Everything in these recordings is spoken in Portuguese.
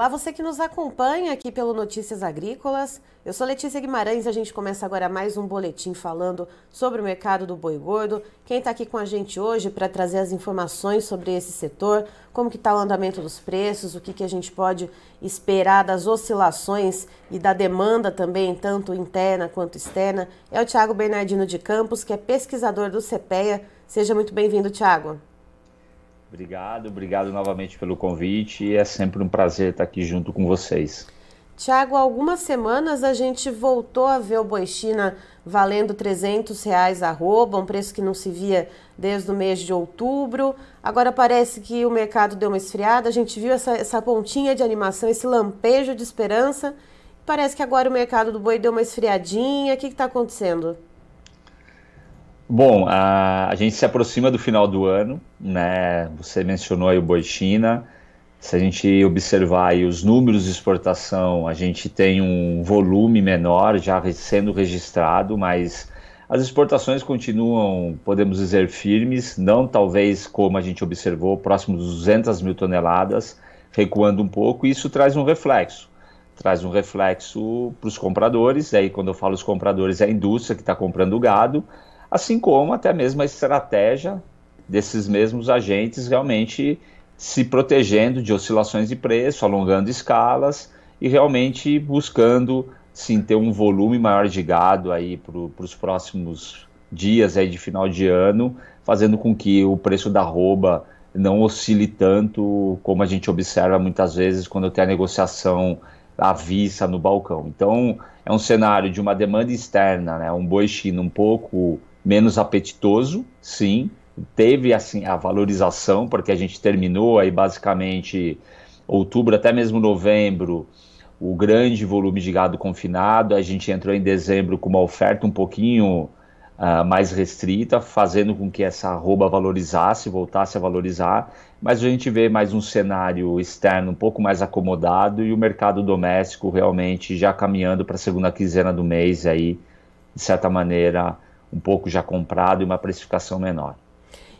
Olá, você que nos acompanha aqui pelo Notícias Agrícolas. Eu sou Letícia Guimarães e a gente começa agora mais um boletim falando sobre o mercado do boi gordo. Quem está aqui com a gente hoje para trazer as informações sobre esse setor, como que está o andamento dos preços, o que, que a gente pode esperar das oscilações e da demanda também, tanto interna quanto externa, é o Tiago Bernardino de Campos, que é pesquisador do CPEA. Seja muito bem-vindo, Tiago. Obrigado, obrigado novamente pelo convite. É sempre um prazer estar aqui junto com vocês. Tiago, algumas semanas a gente voltou a ver o boi China valendo 300 reais arroba, um preço que não se via desde o mês de outubro. Agora parece que o mercado deu uma esfriada, a gente viu essa, essa pontinha de animação, esse lampejo de esperança. Parece que agora o mercado do boi deu uma esfriadinha. O que está acontecendo? Bom, a, a, gente se aproxima do final do ano, né? Você mencionou aí o boi China. Se a gente observar os números de exportação, a gente tem um volume menor já sendo registrado, mas as exportações continuam, podemos dizer, firmes, não talvez como a gente observou, próximo dos 200 mil toneladas, recuando um pouco, e isso traz um reflexo. Traz um reflexo para os compradores, aí quando eu falo os compradores, é a indústria que está comprando gado, assim como até mesmo a estratégia desses mesmos agentes realmente se protegendo de oscilações de preço, alongando escalas e realmente buscando sim ter um volume maior de gado aí para os próximos dias aí de final de ano, fazendo com que o preço da arroba não oscile tanto como a gente observa muitas vezes quando tem a negociação à vista no balcão. Então é um cenário de uma demanda externa, né, um boi chino um pouco menos apetitoso, sim. Teve assim a valorização, porque a gente terminou aí basicamente outubro até mesmo novembro o grande volume de gado confinado. A gente entrou em dezembro com uma oferta um pouquinho uh, mais restrita, fazendo com que essa arroba valorizasse, voltasse a valorizar. Mas a gente vê mais um cenário externo um pouco mais acomodado e o mercado doméstico realmente já caminhando para a segunda quinzena do mês aí, de certa maneira, um pouco já comprado e uma precificação menor.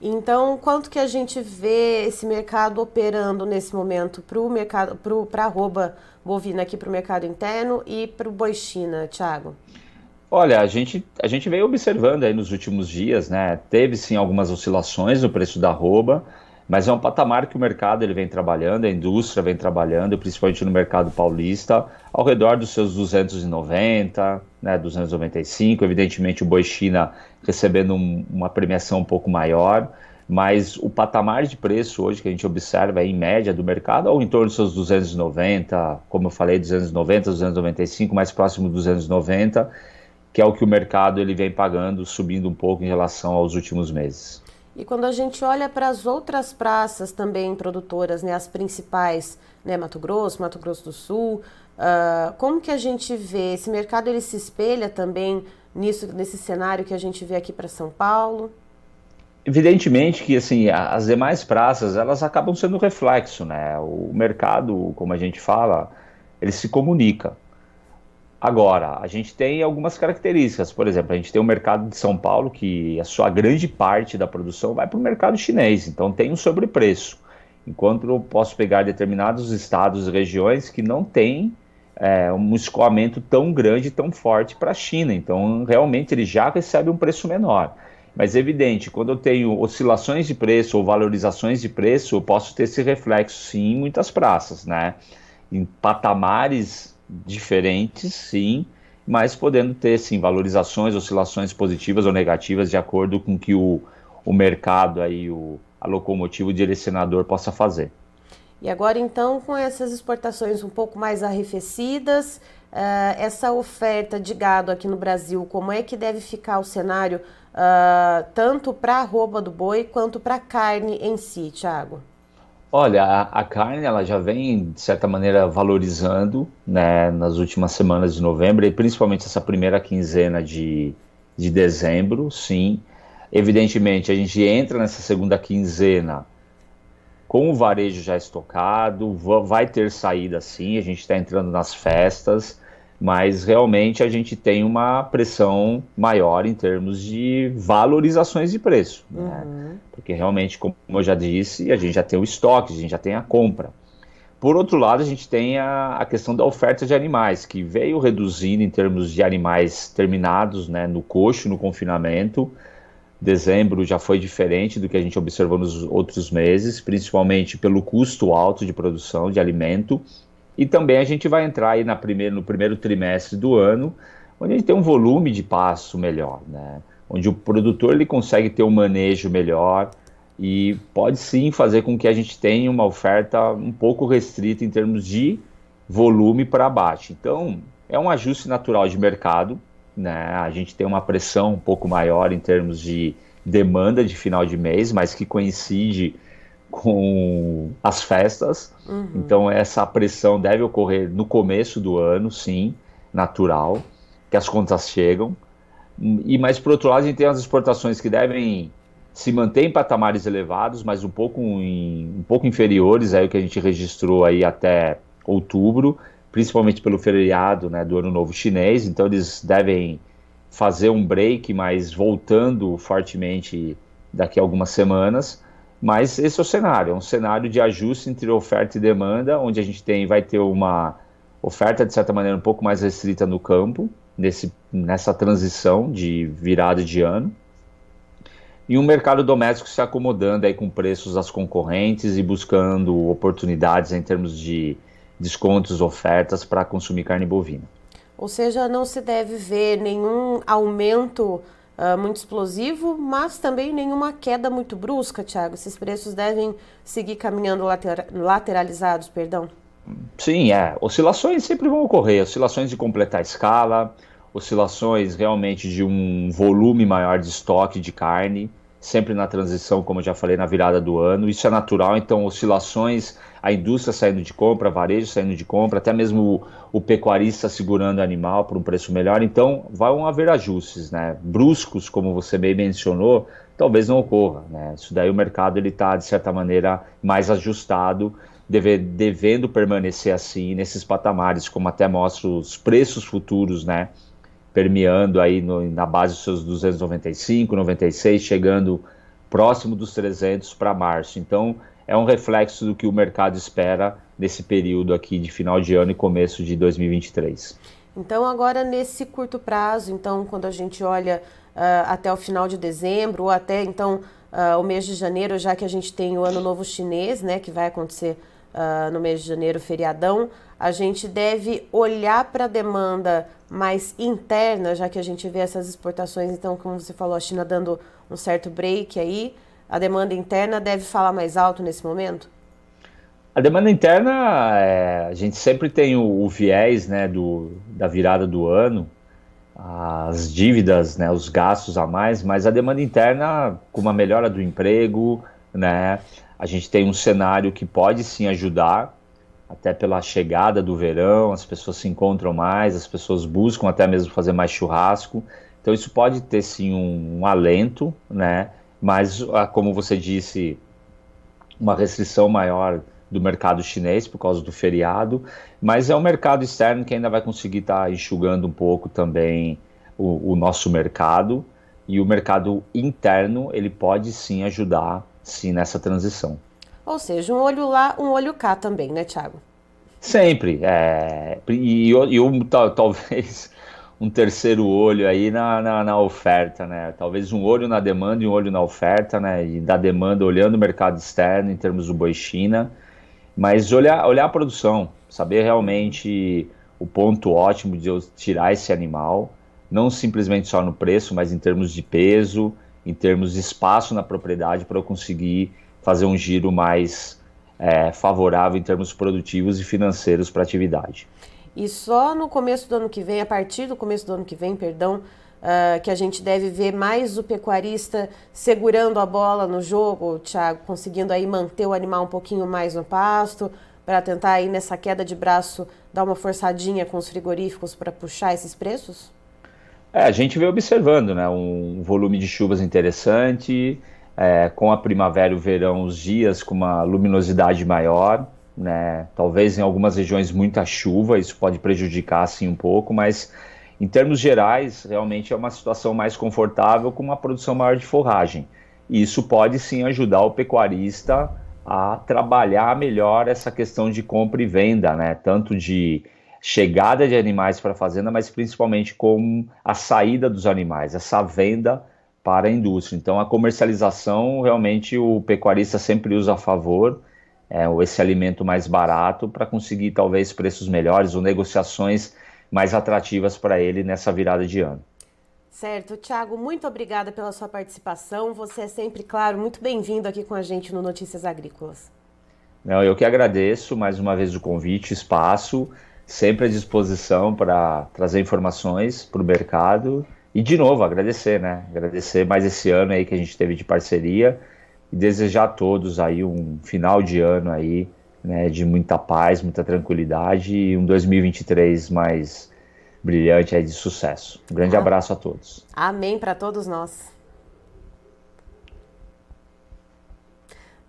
Então, quanto que a gente vê esse mercado operando nesse momento para o mercado, para a arroba bovina aqui para o mercado interno e para o boi China, Thiago? Olha, a gente, a gente veio observando aí nos últimos dias, né? Teve sim algumas oscilações no preço da arroba, mas é um patamar que o mercado ele vem trabalhando, a indústria vem trabalhando, principalmente no mercado paulista, ao redor dos seus 290, né, 295, evidentemente o Boi China recebendo um, uma premiação um pouco maior, mas o patamar de preço hoje que a gente observa é em média do mercado, ou em torno dos seus 290, como eu falei, 290, 295, mais próximo dos 290, que é o que o mercado ele vem pagando, subindo um pouco em relação aos últimos meses. E quando a gente olha para as outras praças também produtoras, né, as principais, né, Mato Grosso, Mato Grosso do Sul, uh, como que a gente vê esse mercado ele se espelha também nisso nesse cenário que a gente vê aqui para São Paulo? Evidentemente que assim as demais praças elas acabam sendo reflexo, né? O mercado, como a gente fala, ele se comunica. Agora, a gente tem algumas características. Por exemplo, a gente tem o mercado de São Paulo, que a sua grande parte da produção vai para o mercado chinês, então tem um sobrepreço. Enquanto eu posso pegar determinados estados e regiões que não têm é, um escoamento tão grande, tão forte para a China. Então, realmente, ele já recebe um preço menor. Mas, é evidente, quando eu tenho oscilações de preço ou valorizações de preço, eu posso ter esse reflexo, sim, em muitas praças, né? Em patamares diferentes, sim, mas podendo ter, sim, valorizações, oscilações positivas ou negativas de acordo com que o, o mercado, aí, o, a locomotiva, o direcionador possa fazer. E agora, então, com essas exportações um pouco mais arrefecidas, uh, essa oferta de gado aqui no Brasil, como é que deve ficar o cenário uh, tanto para a arroba do boi quanto para a carne em si, Thiago? Olha, a, a, carne ela já vem de certa maneira valorizando, né, nas últimas semanas de novembro e principalmente essa primeira quinzena de, de dezembro, sim. Evidentemente, a gente entra nessa segunda quinzena com o varejo já estocado, vai ter saída sim, a gente está entrando nas festas, mas realmente a gente tem uma pressão maior em termos de valorizações de preço, né? uhum. porque realmente, como eu já disse, a gente já tem o estoque, a gente já tem a compra. por outro lado, a gente tem a, a, questão da oferta de animais, que veio reduzindo em termos de animais terminados né, no coxo, no confinamento. Dezembro já foi diferente do que a gente observou nos outros meses, principalmente pelo custo alto de produção de alimento. E também a gente vai entrar aí na primeiro, no primeiro trimestre do ano, onde a gente tem um volume de pasto melhor, né? onde o produtor ele consegue ter um manejo melhor, e pode sim fazer com que a gente tenha uma oferta um pouco restrita em termos de volume para baixo. Então, é um ajuste natural de mercado, né? A gente tem uma pressão um pouco maior em termos de demanda de final de mês, mas que coincide com as festas. Uhum. Então, essa pressão deve ocorrer no começo do ano, sim, natural, que as contas chegam. E mais por outro lado, a gente tem as exportações que devem se mantém em patamares elevados, mas um pouco, em, um pouco inferiores aí o que a gente registrou aí até outubro, principalmente pelo feriado né, do Ano Novo Chinês. Então eles devem fazer um break, mas voltando fortemente daqui a algumas semanas. Mas esse é o cenário, é um cenário de ajuste entre oferta e demanda, onde a gente tem, vai ter uma oferta de certa maneira um pouco mais restrita no campo, nesse, nessa transição de virada de ano e um mercado doméstico se acomodando aí com preços das concorrentes e buscando oportunidades em termos de descontos, ofertas para consumir carne bovina. Ou seja, não se deve ver nenhum aumento uh, muito explosivo, mas também nenhuma queda muito brusca, Tiago. Esses preços devem seguir caminhando later lateralizados, perdão? Sim, é. Oscilações sempre vão ocorrer, oscilações de completar escala, oscilações realmente de um volume maior de estoque de carne, sempre na transição, como eu já falei, na virada do ano. Isso é natural, então oscilações, a indústria saindo de compra, varejo saindo de compra, até mesmo o, o pecuarista segurando o animal por um preço melhor. Então vão haver ajustes, né? Bruscos, como você bem mencionou, talvez não ocorra, né? Isso daí o mercado ele está de certa maneira mais ajustado deve, devendo permanecer assim nesses patamares, como até mostra os preços futuros, né? Permeando aí no, na base dos seus 295, 96, chegando próximo dos 300 para março. Então, é um reflexo do que o mercado espera nesse período aqui de final de ano e começo de 2023. Então, agora nesse curto prazo, então, quando a gente olha uh, até o final de dezembro ou até então uh, o mês de janeiro, já que a gente tem o Ano Novo Chinês, né, que vai acontecer uh, no mês de janeiro, feriadão, a gente deve olhar para a demanda mais interna, já que a gente vê essas exportações, então, como você falou, a China dando um certo break aí, a demanda interna deve falar mais alto nesse momento? A demanda interna, é, a gente sempre tem o, o, viés né, do, da virada do ano, as dívidas, né, os gastos a mais, mas a demanda interna, com uma melhora do emprego, né, a gente tem um cenário que pode sim ajudar, até pela chegada do verão, as pessoas se encontram mais, as pessoas buscam até mesmo fazer mais churrasco. Então isso pode ter sim um, um alento, né? Mas ah, como você disse, uma restrição maior do mercado chinês por causa do feriado, mas é um mercado externo que ainda vai conseguir estar tá enxugando um pouco também o, o nosso mercado e o mercado interno ele pode sim ajudar sim nessa transição. Ou seja, um olho lá, um olho cá também, né, Thiago? Sempre. É, e, e um, talvez um terceiro olho aí na, na, na, oferta, né? Talvez um olho na demanda e um olho na oferta, né? E da demanda olhando o mercado externo em termos do boi China, mas olhar, olhar a produção, saber realmente o ponto ótimo de eu tirar esse animal, não simplesmente só no preço, mas em termos de peso, em termos de espaço na propriedade para eu conseguir fazer um giro mais é, favorável em termos produtivos e financeiros para a atividade. E só no começo do ano que vem, a partir do começo do ano que vem, perdão, uh, que a gente deve ver mais o pecuarista segurando a bola no jogo, Thiago, conseguindo aí manter o animal um pouquinho mais no pasto, para tentar aí nessa queda de braço dar uma forçadinha com os frigoríficos para puxar esses preços? É, a gente vem observando, né, um volume de chuvas interessante, é, com a primavera e o verão, os dias com uma luminosidade maior, né, talvez em algumas regiões muita chuva, isso pode prejudicar assim um pouco, mas em termos gerais, realmente é uma situação mais confortável com uma produção maior de forragem. E isso pode sim ajudar o pecuarista a trabalhar melhor essa questão de compra e venda, né? Tanto de chegada de animais para a fazenda, mas principalmente com a saída dos animais, essa venda para a indústria. Então, a comercialização, realmente, o pecuarista sempre usa a favor é, esse alimento mais barato para conseguir, talvez, preços melhores ou negociações mais atrativas para ele nessa virada de ano. Certo. Tiago, muito obrigada pela sua participação. Você é sempre, claro, muito bem-vindo aqui com a gente no Notícias Agrícolas. Não, eu que agradeço mais uma vez o convite, espaço, sempre à disposição para trazer informações para o mercado e de novo, agradecer, né? Agradecer mais esse ano aí que a gente teve de parceria e desejar a todos aí um final de ano aí, né, de muita paz, muita tranquilidade e um 2023 mais brilhante aí de sucesso. Um grande ah. abraço a todos. Amém para todos nós.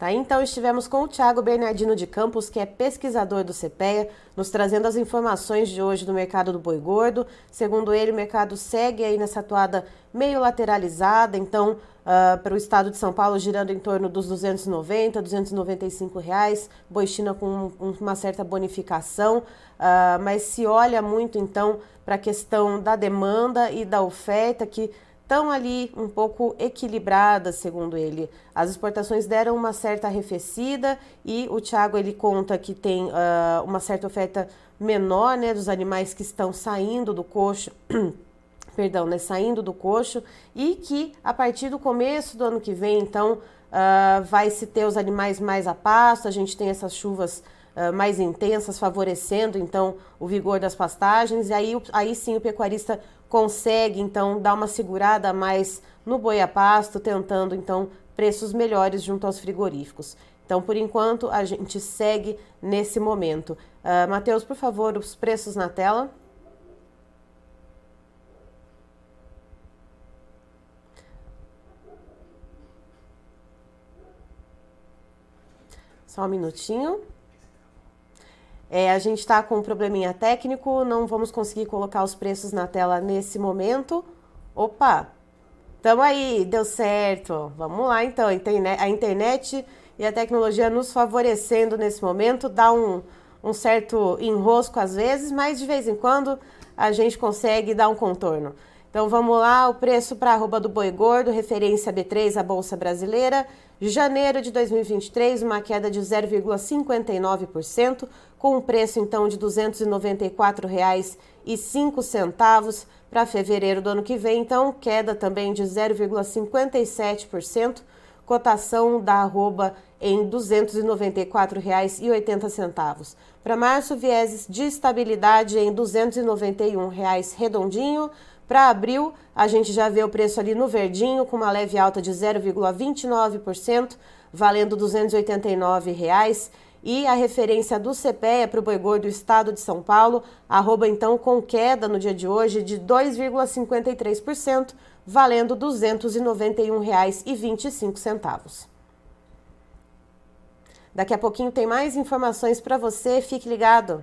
Tá, então estivemos com o Thiago Bernardino de Campos, que é pesquisador do CPEA, nos trazendo as informações de hoje do mercado do boi gordo. Segundo ele, o mercado segue aí nessa atuada meio lateralizada, então uh, para o estado de São Paulo girando em torno dos 290, 295 reais, boi China com uma certa bonificação, uh, mas se olha muito então para a questão da demanda e da oferta que estão ali um pouco equilibradas, segundo ele. As exportações deram uma certa arrefecida e o Thiago ele conta que tem uh, uma certa oferta menor né, dos animais que estão saindo do coxo. perdão, né, saindo do coxo e que a partir do começo do ano que vem, então, uh, vai se ter os animais mais a pasto, a gente tem essas chuvas uh, mais intensas favorecendo, então, o vigor das pastagens, e aí, aí sim o pecuarista consegue então dar uma segurada mais no boi a pasto, tentando então preços melhores junto aos frigoríficos. Então, por enquanto, a gente segue nesse momento. Uh, Matheus, por favor, os preços na tela. Só um minutinho. É, a gente está com um probleminha técnico, não vamos conseguir colocar os preços na tela nesse momento. Opa, tamo aí, deu certo. Vamos lá então, a internet e a tecnologia nos favorecendo nesse momento, dá um, um certo enrosco às vezes, mas de vez em quando a gente consegue dar um contorno. Então vamos lá, o preço para arroba do boi gordo, referência B3, a Bolsa Brasileira. Janeiro de 2023, uma queda de 0,59%, com um preço então de R$ 294,05 para fevereiro do ano que vem, então queda também de 0,57%, cotação da arroba em R$ 294,80. Para março, vieses de estabilidade em 291 reais redondinho. Para abril, a gente já vê o preço ali no verdinho, com uma leve alta de 0,29%, valendo 289 reais. E a referência do CPEA para o boi gordo do estado de São Paulo, arroba então com queda no dia de hoje de 2,53%, valendo R$ 291,25. Daqui a pouquinho tem mais informações para você, fique ligado.